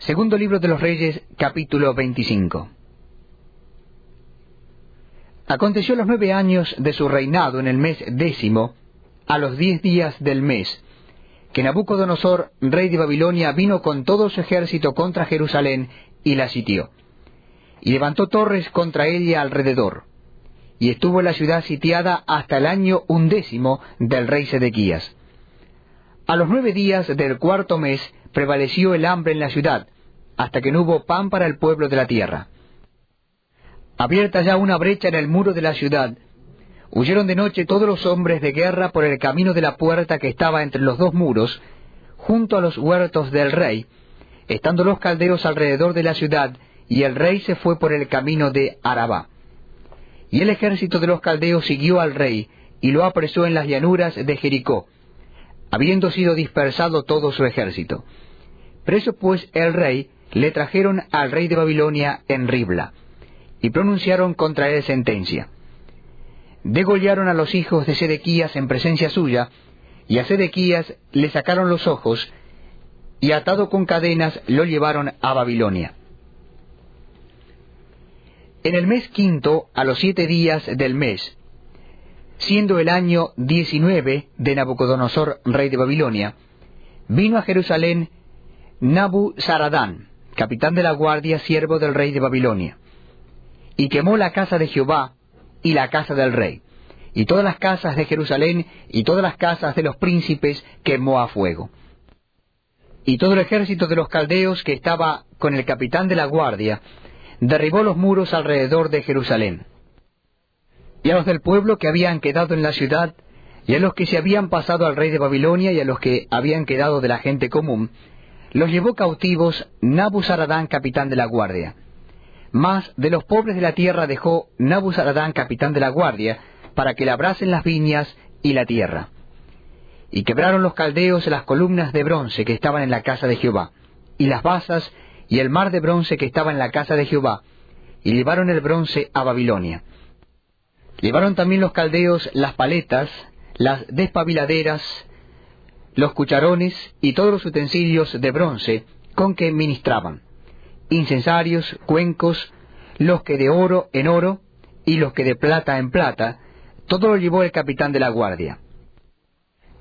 Segundo libro de los Reyes, capítulo 25. Aconteció los nueve años de su reinado en el mes décimo, a los diez días del mes, que Nabucodonosor, rey de Babilonia, vino con todo su ejército contra Jerusalén y la sitió. Y levantó torres contra ella alrededor. Y estuvo la ciudad sitiada hasta el año undécimo del rey Sedequías. A los nueve días del cuarto mes prevaleció el hambre en la ciudad, hasta que no hubo pan para el pueblo de la tierra. Abierta ya una brecha en el muro de la ciudad, huyeron de noche todos los hombres de guerra por el camino de la puerta que estaba entre los dos muros, junto a los huertos del rey, estando los caldeos alrededor de la ciudad, y el rey se fue por el camino de Arabá. Y el ejército de los caldeos siguió al rey, y lo apresó en las llanuras de Jericó, habiendo sido dispersado todo su ejército. Preso pues el rey, le trajeron al rey de Babilonia en Ribla, y pronunciaron contra él sentencia. Degollaron a los hijos de Sedequías en presencia suya, y a Sedequías le sacaron los ojos, y atado con cadenas lo llevaron a Babilonia. En el mes quinto, a los siete días del mes, siendo el año diecinueve de Nabucodonosor, rey de Babilonia, vino a Jerusalén Nabu Saradán, capitán de la guardia, siervo del rey de Babilonia, y quemó la casa de Jehová y la casa del rey, y todas las casas de Jerusalén y todas las casas de los príncipes quemó a fuego. Y todo el ejército de los caldeos que estaba con el capitán de la guardia derribó los muros alrededor de Jerusalén. Y a los del pueblo que habían quedado en la ciudad, y a los que se habían pasado al rey de Babilonia y a los que habían quedado de la gente común, los llevó cautivos Nabuzaradán, capitán de la guardia. Mas de los pobres de la tierra dejó Nabuzaradán, capitán de la guardia, para que labrasen las viñas y la tierra. Y quebraron los caldeos las columnas de bronce que estaban en la casa de Jehová, y las basas y el mar de bronce que estaba en la casa de Jehová, y llevaron el bronce a Babilonia. Llevaron también los caldeos las paletas, las despabiladeras, los cucharones y todos los utensilios de bronce con que ministraban, incensarios, cuencos, los que de oro en oro y los que de plata en plata, todo lo llevó el capitán de la guardia.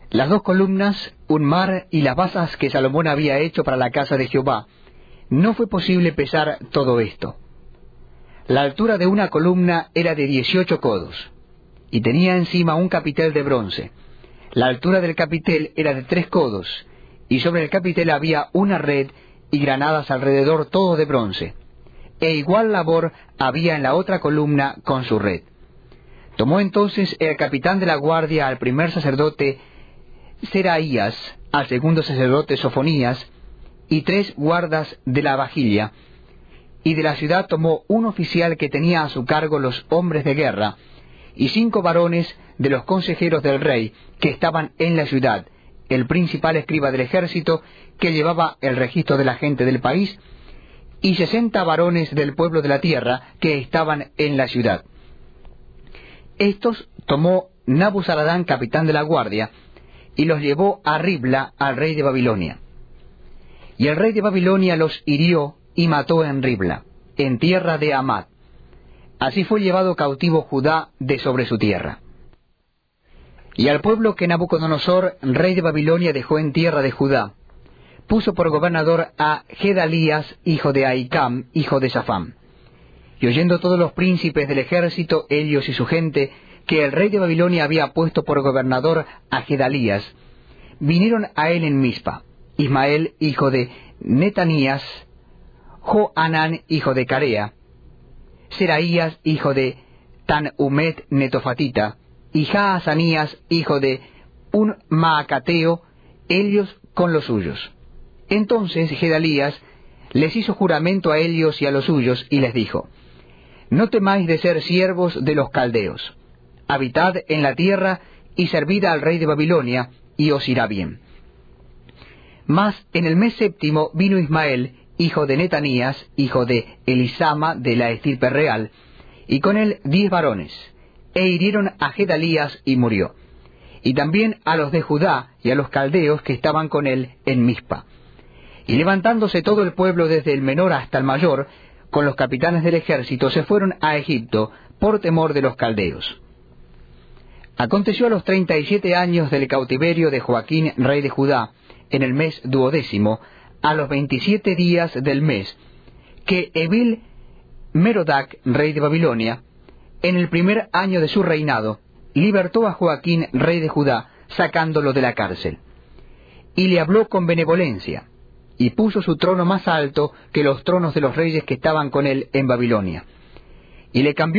Las dos columnas, un mar y las basas que Salomón había hecho para la casa de Jehová, no fue posible pesar todo esto. La altura de una columna era de dieciocho codos, y tenía encima un capitel de bronce. La altura del capitel era de tres codos, y sobre el capitel había una red y granadas alrededor todo de bronce. E igual labor había en la otra columna con su red. Tomó entonces el capitán de la guardia al primer sacerdote Seraías, al segundo sacerdote Sofonías, y tres guardas de la vajilla, y de la ciudad tomó un oficial que tenía a su cargo los hombres de guerra, y cinco varones de los consejeros del rey que estaban en la ciudad, el principal escriba del ejército que llevaba el registro de la gente del país, y sesenta varones del pueblo de la tierra que estaban en la ciudad. Estos tomó Nabuzaradán, capitán de la guardia, y los llevó a Ribla al rey de Babilonia. Y el rey de Babilonia los hirió y mató en Ribla, en tierra de Amad. Así fue llevado cautivo Judá de sobre su tierra. Y al pueblo que Nabucodonosor, rey de Babilonia, dejó en tierra de Judá, puso por gobernador a Gedalías, hijo de Aicam, hijo de Safam. Y oyendo todos los príncipes del ejército, ellos y su gente, que el rey de Babilonia había puesto por gobernador a Gedalías, vinieron a él en Mispa, Ismael, hijo de Netanías, Joanán, hijo de Carea, Seraías, hijo de Tanumet Netofatita, y Jaazanías, hijo de un Maacateo, ellos con los suyos. Entonces Gedalías les hizo juramento a ellos y a los suyos, y les dijo, No temáis de ser siervos de los caldeos, habitad en la tierra y servid al rey de Babilonia, y os irá bien. Mas en el mes séptimo vino Ismael, hijo de Netanías, hijo de Elisama de la estirpe real, y con él diez varones, e hirieron a Gedalías y murió, y también a los de Judá y a los caldeos que estaban con él en Mizpa. Y levantándose todo el pueblo desde el menor hasta el mayor, con los capitanes del ejército, se fueron a Egipto por temor de los caldeos. Aconteció a los treinta y siete años del cautiverio de Joaquín, rey de Judá, en el mes duodécimo, a los veintisiete días del mes, que Evil Merodac, rey de Babilonia, en el primer año de su reinado, libertó a Joaquín, rey de Judá, sacándolo de la cárcel. Y le habló con benevolencia, y puso su trono más alto que los tronos de los reyes que estaban con él en Babilonia. Y le cambió